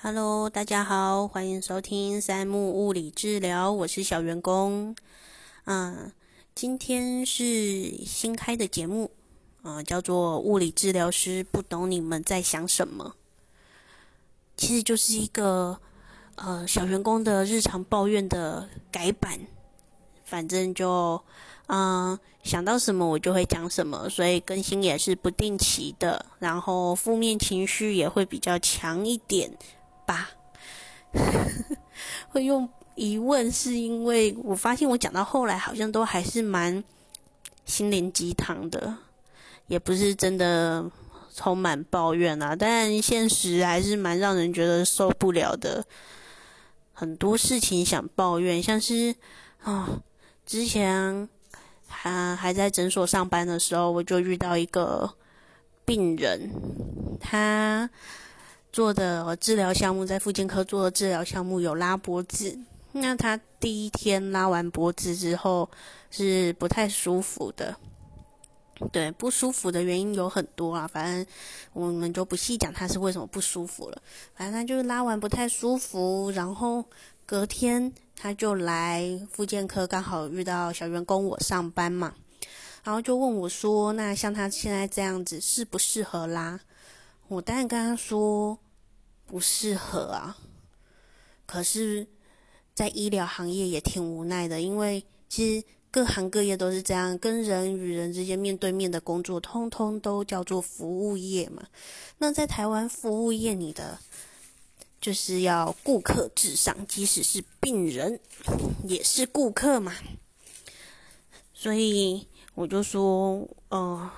Hello，大家好，欢迎收听三木物理治疗，我是小员工。嗯，今天是新开的节目，嗯，叫做物理治疗师不懂你们在想什么。其实就是一个呃小员工的日常抱怨的改版，反正就嗯想到什么我就会讲什么，所以更新也是不定期的，然后负面情绪也会比较强一点。吧，会用疑问，是因为我发现我讲到后来好像都还是蛮心灵鸡汤的，也不是真的充满抱怨啊，但现实还是蛮让人觉得受不了的。很多事情想抱怨，像是啊，之前还还在诊所上班的时候，我就遇到一个病人，他。做的治疗项目在复健科做的治疗项目有拉脖子，那他第一天拉完脖子之后是不太舒服的，对，不舒服的原因有很多啊，反正我们就不细讲他是为什么不舒服了，反正他就是拉完不太舒服，然后隔天他就来复健科，刚好遇到小员工我上班嘛，然后就问我说：“那像他现在这样子适不适合拉？”我当然跟他说不适合啊，可是，在医疗行业也挺无奈的，因为其实各行各业都是这样，跟人与人之间面对面的工作，通通都叫做服务业嘛。那在台湾服务业，你的就是要顾客至上，即使是病人也是顾客嘛。所以我就说，呃。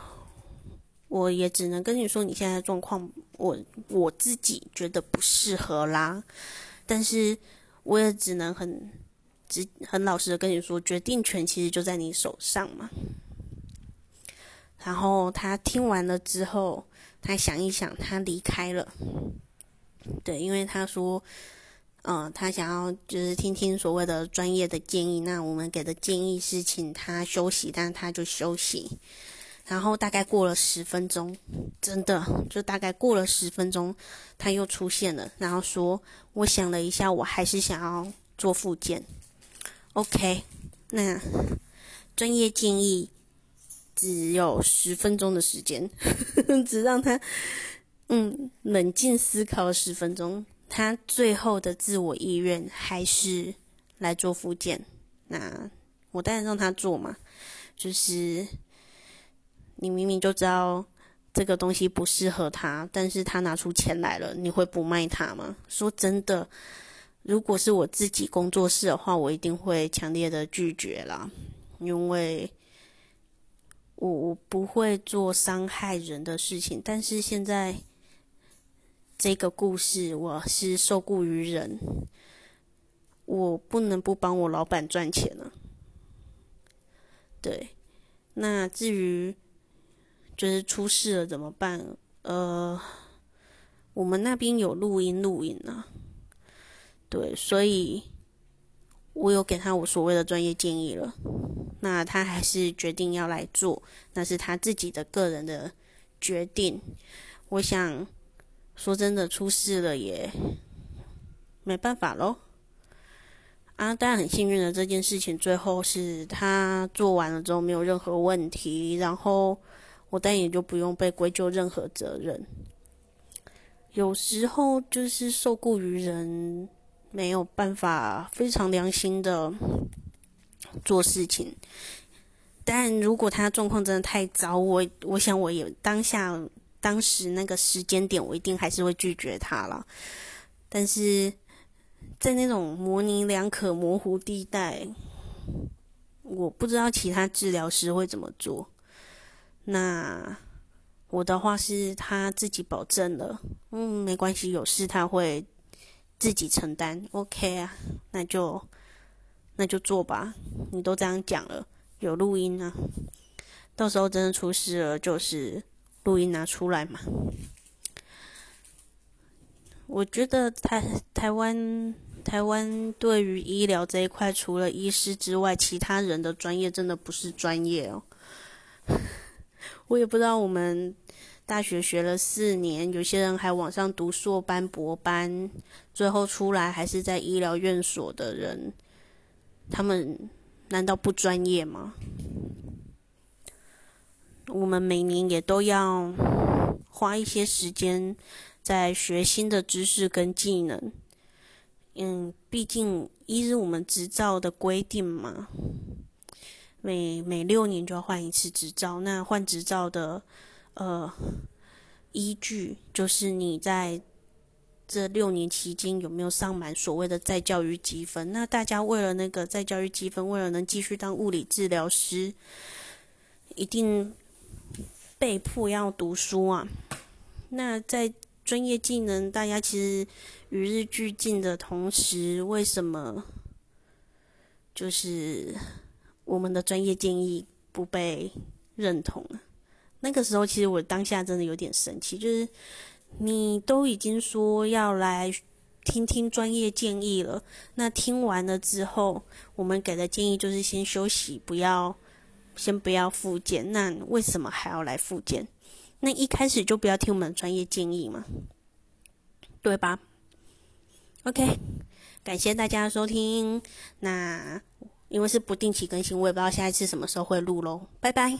我也只能跟你说，你现在状况，我我自己觉得不适合啦。但是我也只能很直很老实的跟你说，决定权其实就在你手上嘛。然后他听完了之后，他想一想，他离开了。对，因为他说，嗯，他想要就是听听所谓的专业的建议。那我们给的建议是请他休息，但他就休息。然后大概过了十分钟，真的就大概过了十分钟，他又出现了，然后说：“我想了一下，我还是想要做复健。” OK，那专业建议只有十分钟的时间，只让他嗯冷静思考十分钟，他最后的自我意愿还是来做复健。那我当然让他做嘛，就是。你明明就知道这个东西不适合他，但是他拿出钱来了，你会不卖他吗？说真的，如果是我自己工作室的话，我一定会强烈的拒绝啦，因为我我不会做伤害人的事情。但是现在这个故事，我是受雇于人，我不能不帮我老板赚钱了。对，那至于。就是出事了怎么办？呃，我们那边有录音录音啊，对，所以我有给他我所谓的专业建议了。那他还是决定要来做，那是他自己的个人的决定。我想说真的，出事了也没办法喽。啊，当然很幸运的，这件事情最后是他做完了之后没有任何问题，然后。我但也就不用被归咎任何责任。有时候就是受雇于人，没有办法非常良心的做事情。但如果他状况真的太糟，我我想我也当下当时那个时间点，我一定还是会拒绝他了。但是在那种模棱两可、模糊地带，我不知道其他治疗师会怎么做。那我的话是他自己保证了，嗯，没关系，有事他会自己承担，OK 啊，那就那就做吧。你都这样讲了，有录音啊，到时候真的出事了，就是录音拿出来嘛。我觉得台台湾台湾对于医疗这一块，除了医师之外，其他人的专业真的不是专业哦。我也不知道我们大学学了四年，有些人还往上读硕班、博班，最后出来还是在医疗院所的人，他们难道不专业吗？我们每年也都要花一些时间在学新的知识跟技能。嗯，毕竟一是我们执照的规定嘛，每每六年就要换一次执照。那换执照的。呃，依据就是你在这六年期间有没有上满所谓的再教育积分？那大家为了那个再教育积分，为了能继续当物理治疗师，一定被迫要读书啊。那在专业技能大家其实与日俱进的同时，为什么就是我们的专业建议不被认同？那个时候，其实我当下真的有点生气，就是你都已经说要来听听专业建议了，那听完了之后，我们给的建议就是先休息，不要先不要复健，那为什么还要来复健？那一开始就不要听我们的专业建议嘛，对吧？OK，感谢大家的收听。那因为是不定期更新，我也不知道下一次什么时候会录喽，拜拜。